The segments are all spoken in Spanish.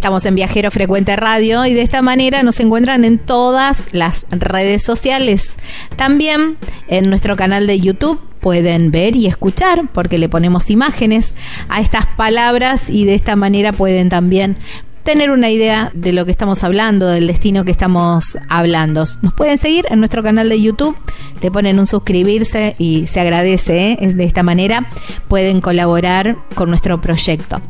Estamos en Viajero Frecuente Radio y de esta manera nos encuentran en todas las redes sociales. También en nuestro canal de YouTube pueden ver y escuchar porque le ponemos imágenes a estas palabras y de esta manera pueden también tener una idea de lo que estamos hablando, del destino que estamos hablando. Nos pueden seguir en nuestro canal de YouTube, le ponen un suscribirse y se agradece. ¿eh? De esta manera pueden colaborar con nuestro proyecto.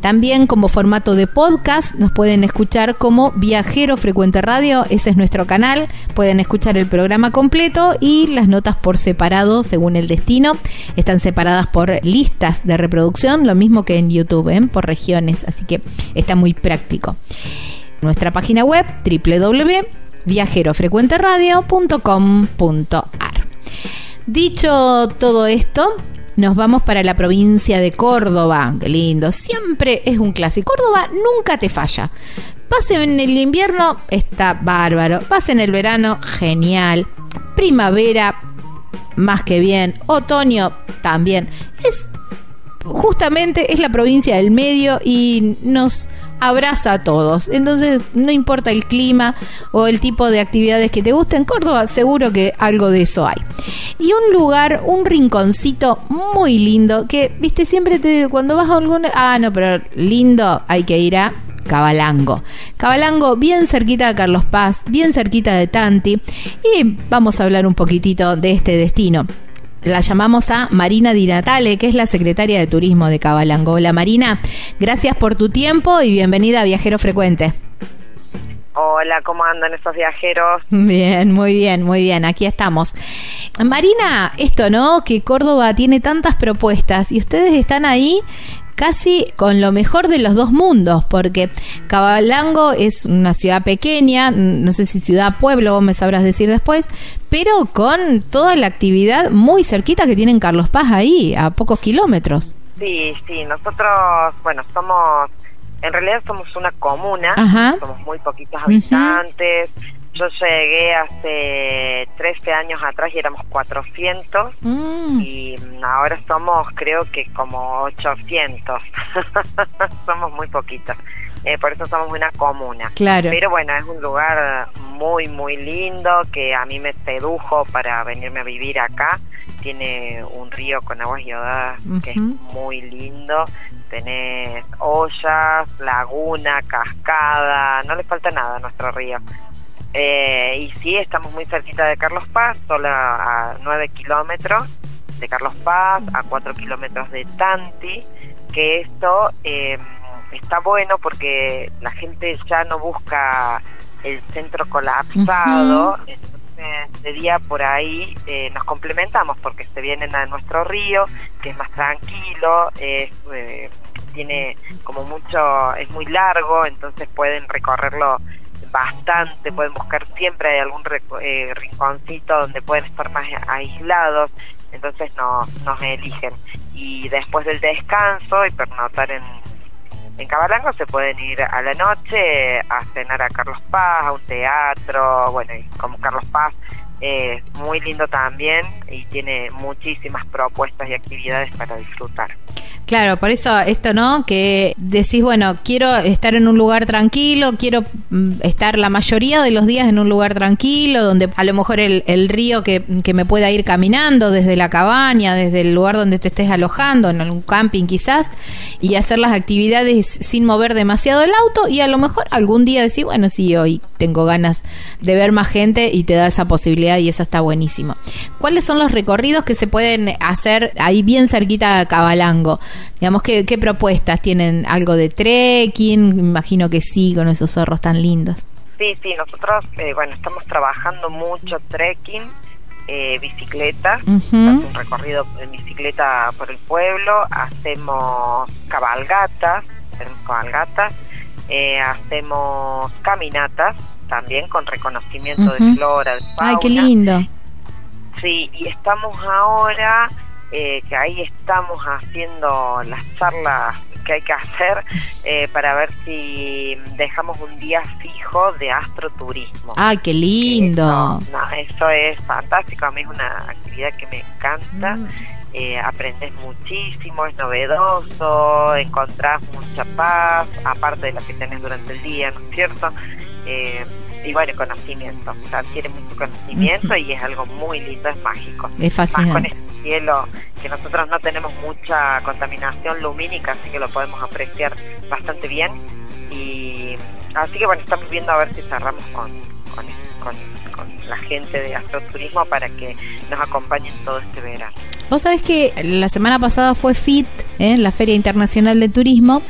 También como formato de podcast nos pueden escuchar como Viajero Frecuente Radio, ese es nuestro canal. Pueden escuchar el programa completo y las notas por separado según el destino. Están separadas por listas de reproducción, lo mismo que en YouTube, ¿eh? por regiones, así que está muy práctico. Nuestra página web www.viajerofrecuenteradio.com.ar. Dicho todo esto, nos vamos para la provincia de Córdoba. Qué lindo, siempre es un clásico. Córdoba nunca te falla. Vas en el invierno, está bárbaro. Vas en el verano, genial. Primavera, más que bien. Otoño, también. Es justamente es la provincia del medio y nos abraza a todos. Entonces, no importa el clima o el tipo de actividades que te gusten, Córdoba seguro que algo de eso hay. Y un lugar, un rinconcito muy lindo que, viste, siempre te cuando vas a algún ah, no, pero lindo, hay que ir a Cabalango. Cabalango, bien cerquita de Carlos Paz, bien cerquita de Tanti. Y vamos a hablar un poquitito de este destino la llamamos a Marina Di Natale, que es la secretaria de Turismo de Cabalango. Hola Marina, gracias por tu tiempo y bienvenida a Viajero Frecuente. Hola, ¿cómo andan esos viajeros? Bien, muy bien, muy bien, aquí estamos. Marina, esto, ¿no? Que Córdoba tiene tantas propuestas y ustedes están ahí casi con lo mejor de los dos mundos, porque Cabalango es una ciudad pequeña, no sé si ciudad, pueblo, vos me sabrás decir después, pero con toda la actividad muy cerquita que tienen Carlos Paz ahí, a pocos kilómetros. Sí, sí, nosotros, bueno, somos, en realidad somos una comuna, somos muy poquitos habitantes. Yo llegué hace 13 años atrás y éramos 400 mm. y ahora somos creo que como 800. somos muy poquitos. Eh, por eso somos una comuna. Claro. Pero bueno, es un lugar muy, muy lindo que a mí me sedujo para venirme a vivir acá. Tiene un río con aguas yodadas que es muy lindo. Tenés ollas, laguna, cascada, no le falta nada a nuestro río. Eh, y sí, estamos muy cerquita de Carlos Paz, solo a 9 kilómetros de Carlos Paz, a 4 kilómetros de Tanti, que esto eh, está bueno porque la gente ya no busca el centro colapsado, entonces de día por ahí eh, nos complementamos porque se vienen a nuestro río, que es más tranquilo, es, tiene como mucho, es muy largo, entonces pueden recorrerlo bastante, pueden buscar siempre hay algún eh, rinconcito donde pueden estar más aislados, entonces nos, nos eligen. Y después del descanso y pernotar en, en Cabalango se pueden ir a la noche a cenar a Carlos Paz, a un teatro, bueno, y como Carlos Paz es muy lindo también y tiene muchísimas propuestas y actividades para disfrutar. Claro, por eso esto, ¿no? Que decís, bueno, quiero estar en un lugar tranquilo, quiero mm, estar la mayoría de los días en un lugar tranquilo, donde a lo mejor el, río que, que, me pueda ir caminando desde la cabaña, desde el lugar donde te estés alojando, en algún camping quizás, y hacer las actividades sin mover demasiado el auto y a lo mejor algún día decir, bueno, sí, hoy tengo ganas de ver más gente y te da esa posibilidad y eso está buenísimo. ¿Cuáles son los recorridos que se pueden hacer ahí bien cerquita de Cabalango? Digamos, ¿qué, qué propuestas? ¿Tienen algo de trekking? Me imagino que sí, con esos zorros tan lindos. Sí, sí, nosotros, eh, bueno, estamos trabajando mucho trekking, eh, bicicleta, un recorrido en bicicleta por el pueblo, hacemos cabalgatas, cabalgatas, eh, hacemos caminatas también con reconocimiento de flora, de fauna. Ay, qué lindo. Sí, y estamos ahora, eh, que ahí estamos haciendo las charlas que hay que hacer eh, para ver si dejamos un día fijo de astroturismo. ¡Ay, qué lindo! Eso, no, eso es fantástico, a mí es una actividad que me encanta. Mm. eh, aprendes muchísimo, es novedoso, encontrás mucha paz, aparte de la que tenés durante el día, ¿no es cierto? Eh, y bueno, conocimiento, o sea, adquiere mucho conocimiento y es algo muy lindo, es mágico. Es fascinante. Cielo, que nosotros no tenemos mucha contaminación lumínica, así que lo podemos apreciar bastante bien. Y así que bueno, estamos viendo a ver si cerramos con, con, con, con la gente de astroturismo para que nos acompañen todo este verano. Vos sabés que la semana pasada fue FIT, ¿eh? la Feria Internacional de Turismo,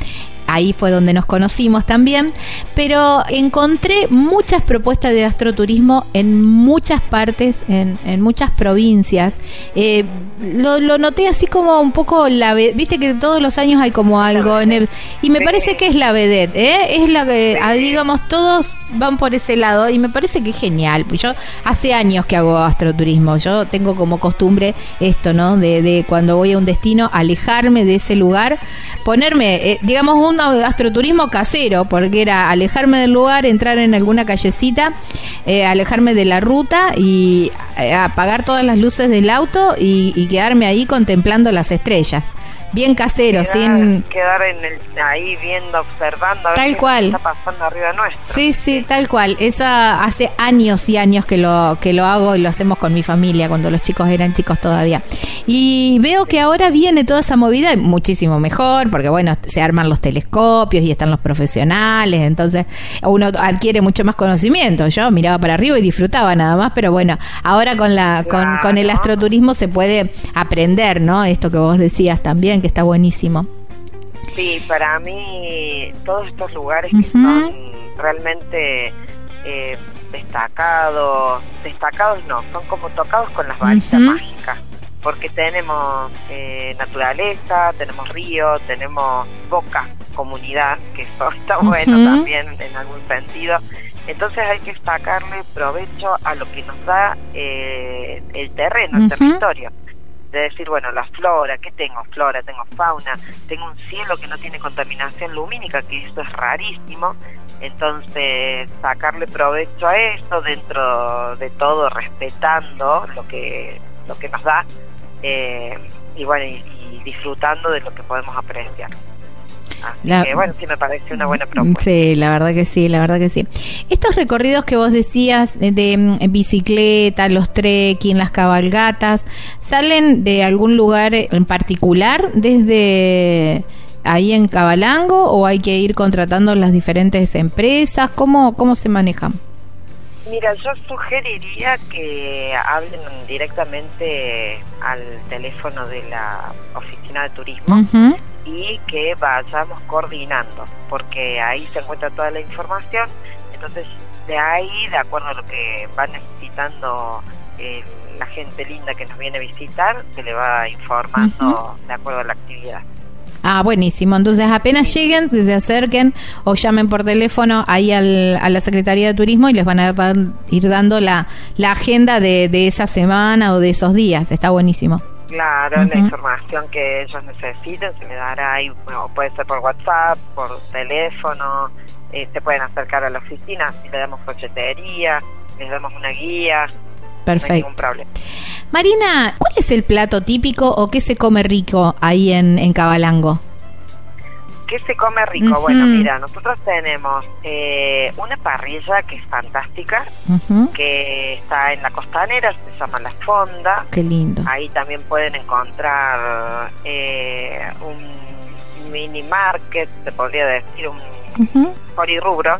ahí fue donde nos conocimos también, pero encontré muchas propuestas de astroturismo en muchas partes, en, en muchas provincias. Eh, lo, lo, noté así como un poco la viste que todos los años hay como algo en el, y me parece que es la vedette, ¿eh? es la que digamos todos van por ese lado y me parece que es genial. Pues yo hace años que hago astroturismo, yo tengo como costumbre esto, ¿no? De, de cuando voy a un destino alejarme de ese lugar, ponerme, eh, digamos un astroturismo casero, porque era alejarme del lugar, entrar en alguna callecita, eh, alejarme de la ruta y eh, apagar todas las luces del auto y, y quedarme ahí contemplando las estrellas bien casero, quedar, sin quedar en el, ahí viendo, observando, a tal ver cual. qué está pasando arriba nuestro. Sí, sí, tal cual. Esa hace años y años que lo que lo hago y lo hacemos con mi familia cuando los chicos eran chicos todavía. Y veo que ahora viene toda esa movida muchísimo mejor, porque bueno, se arman los telescopios y están los profesionales, entonces uno adquiere mucho más conocimiento. Yo miraba para arriba y disfrutaba nada más, pero bueno, ahora con la con, con el astroturismo se puede aprender, ¿no? Esto que vos decías también que está buenísimo. Sí, para mí todos estos lugares que son realmente eh, destacados, destacados no, son como tocados con las varitas mágicas, porque tenemos eh, naturaleza, tenemos río, tenemos boca, comunidad, que eso está bueno también en algún sentido. Entonces hay que sacarle provecho a lo que nos da eh, el terreno, el territorio de decir, bueno, la flora, ¿qué tengo? Flora, tengo fauna, tengo un cielo que no tiene contaminación lumínica, que eso es rarísimo, entonces sacarle provecho a eso dentro de todo, respetando lo que, lo que nos da, eh, y bueno, y, y disfrutando de lo que podemos apreciar. Así La- que bueno, sí me parece una buena propuesta. Sí, la verdad que sí, la verdad que sí. Estos recorridos que vos decías de, de, mm, bicicleta, los trekking, las cabalgatas, ¿salen de algún lugar en particular desde ahí en Cabalango o hay que ir contratando las diferentes empresas? ¿Cómo, cómo se manejan? Mira, yo sugeriría que hablen directamente al teléfono de la oficina de turismo Ujú. Y que vayamos coordinando, porque ahí se encuentra toda la información. Entonces, de ahí, de acuerdo a lo que va necesitando eh, la gente linda que nos viene a visitar, se le va informando de acuerdo a la actividad. Ah, buenísimo. Entonces, apenas lleguen, que se acerquen o llamen por teléfono ahí al, a la Secretaría de Turismo y les van a van a ir dando la, la agenda de, de esa semana o de esos días. Está buenísimo. Claro, la información que ellos necesiten se le dará ahí, bueno, puede ser por WhatsApp, por teléfono, eh, se pueden acercar a la oficina, si le damos cochetería, les damos una guía, no hay Perfecto. ningún problema. Marina, ¿cuál es el plato típico o qué se come rico ahí en, en Cabalango? ¿Qué se come rico? Bueno, mira, nosotros tenemos eh, una parrilla que es fantástica, que está en la costanera, se llama La Fonda. Qué lindo. Ahí también pueden encontrar eh, un mini market, se podría decir, un polirrubro.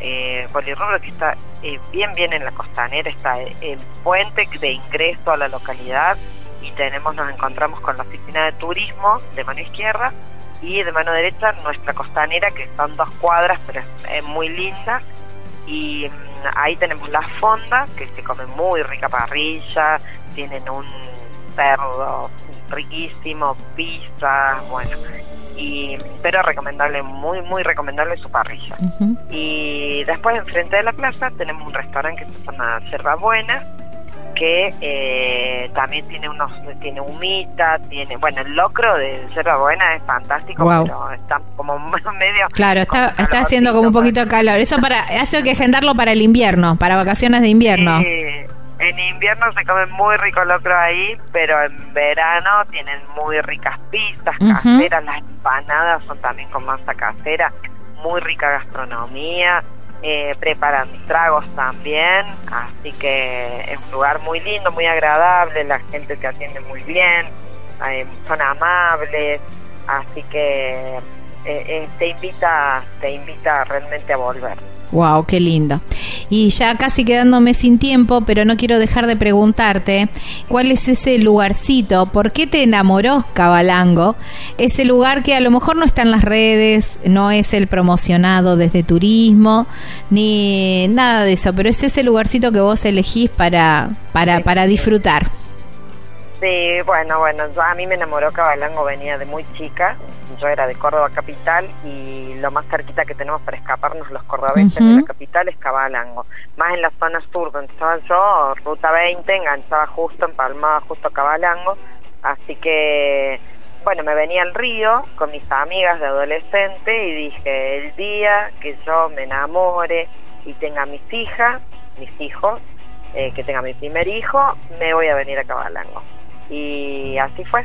Eh, polirrubro que está eh, bien, bien en la costanera, está el puente de ingreso a la localidad y tenemos, nos encontramos con la oficina de turismo de mano izquierda y de mano derecha nuestra costanera que son dos cuadras pero es, muy linda. Y mm, ahí tenemos la fonda que se come muy rica parrilla tienen un cerdo riquísimo pizza bueno. Y pero recomendable muy muy recomendable su parrilla. Y después enfrente de la plaza tenemos un restaurante que se llama Yerba Buena que eh, también tiene unos tiene humita tiene bueno el locro de Yerba Buena es fantástico pero está como medio Claro, está, está haciendo como un calorcito, poquito de calor. Eso para, hace que agendarlo para el invierno, para vacaciones de invierno. En invierno se come muy rico locro ahí, pero en verano tienen muy ricas pistas caseras, las empanadas son también con masa casera, muy rica gastronomía, eh, preparan tragos también, así que es un lugar muy lindo, muy agradable, la gente te atiende muy bien, eh, son amables, así que eh, te invita, te invita realmente a volver. Wow, qué lindo. Y ya casi quedándome sin tiempo, pero no quiero dejar de preguntarte, ¿cuál es ese lugarcito? ¿Por qué te enamoró Cabalango? Ese lugar que a lo mejor no está en las redes, no es el promocionado desde turismo, ni nada de eso, pero es ese lugarcito que vos elegís para, para, para disfrutar. Sí, bueno, bueno, a mí me enamoró Cabalango, venía de muy chica, yo era de Córdoba capital y lo más cerquita que tenemos para escaparnos los cordobeses de la capital es Cabalango, más en la zona sur donde estaba yo, ruta 20, enganchaba justo, empalmaba justo Cabalango, así que bueno, me venía al río con mis amigas de adolescente y dije, el día que yo me enamore y tenga mis hijas, mis hijos, eh, que tenga mi primer hijo, me voy a venir a Cabalango. Y así fue.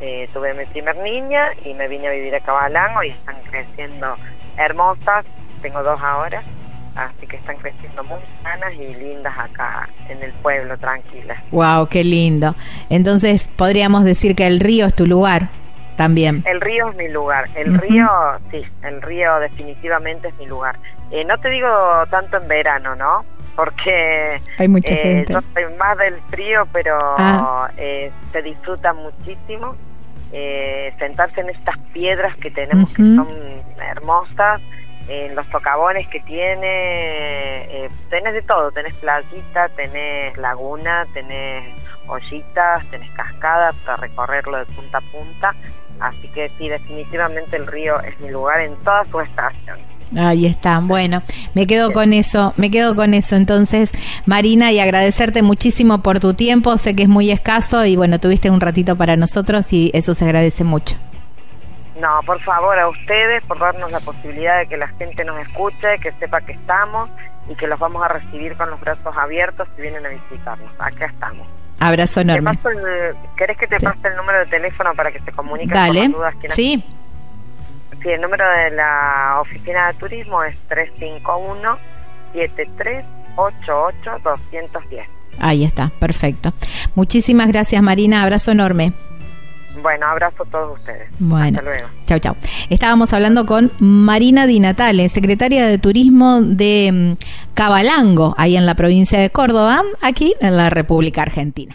Eh, tuve mi primer niña y me vine a vivir a Cabalango y están creciendo hermosas. Tengo dos ahora, así que están creciendo muy sanas y lindas acá en el pueblo, tranquilas. Wow, qué lindo. Entonces podríamos decir que el río es tu lugar también. El río es mi lugar. El río, sí, el río definitivamente es mi lugar. Eh, no te digo tanto en verano, ¿no? porque hay mucha eh, gente. Yo soy más del frío, pero ah. eh, se disfruta muchísimo eh, sentarse en estas piedras que tenemos que son hermosas, en los socavones que tiene, tenés de todo, tenés playita, tenés laguna, tenés ollitas, tenés cascadas para recorrerlo de punta a punta, así que sí, definitivamente el río es mi lugar en toda su estación. Ahí está. Bueno, me quedo con eso, me quedo con eso. Entonces, Marina, y agradecerte muchísimo por tu tiempo. Sé que es muy escaso y bueno, tuviste un ratito para nosotros y eso se agradece mucho. No, por favor, a ustedes por darnos la posibilidad de que la gente nos escuche, que sepa que estamos y que los vamos a recibir con los brazos abiertos si vienen a visitarnos. Acá estamos. Abrazo enorme. ¿Querés que te pase el número de teléfono para que se comuniquen Dale. con dudas? Sí. Sí, el número de la oficina de turismo es 351-7388-210. Ahí está, perfecto. Muchísimas gracias Marina, abrazo enorme. Bueno, abrazo a todos ustedes. Bueno, Hasta luego. Chau, chau. Estábamos hablando con Marina Di Natale, secretaria de Turismo de mm, Cabalango, ahí en la provincia de Córdoba, aquí en la República Argentina.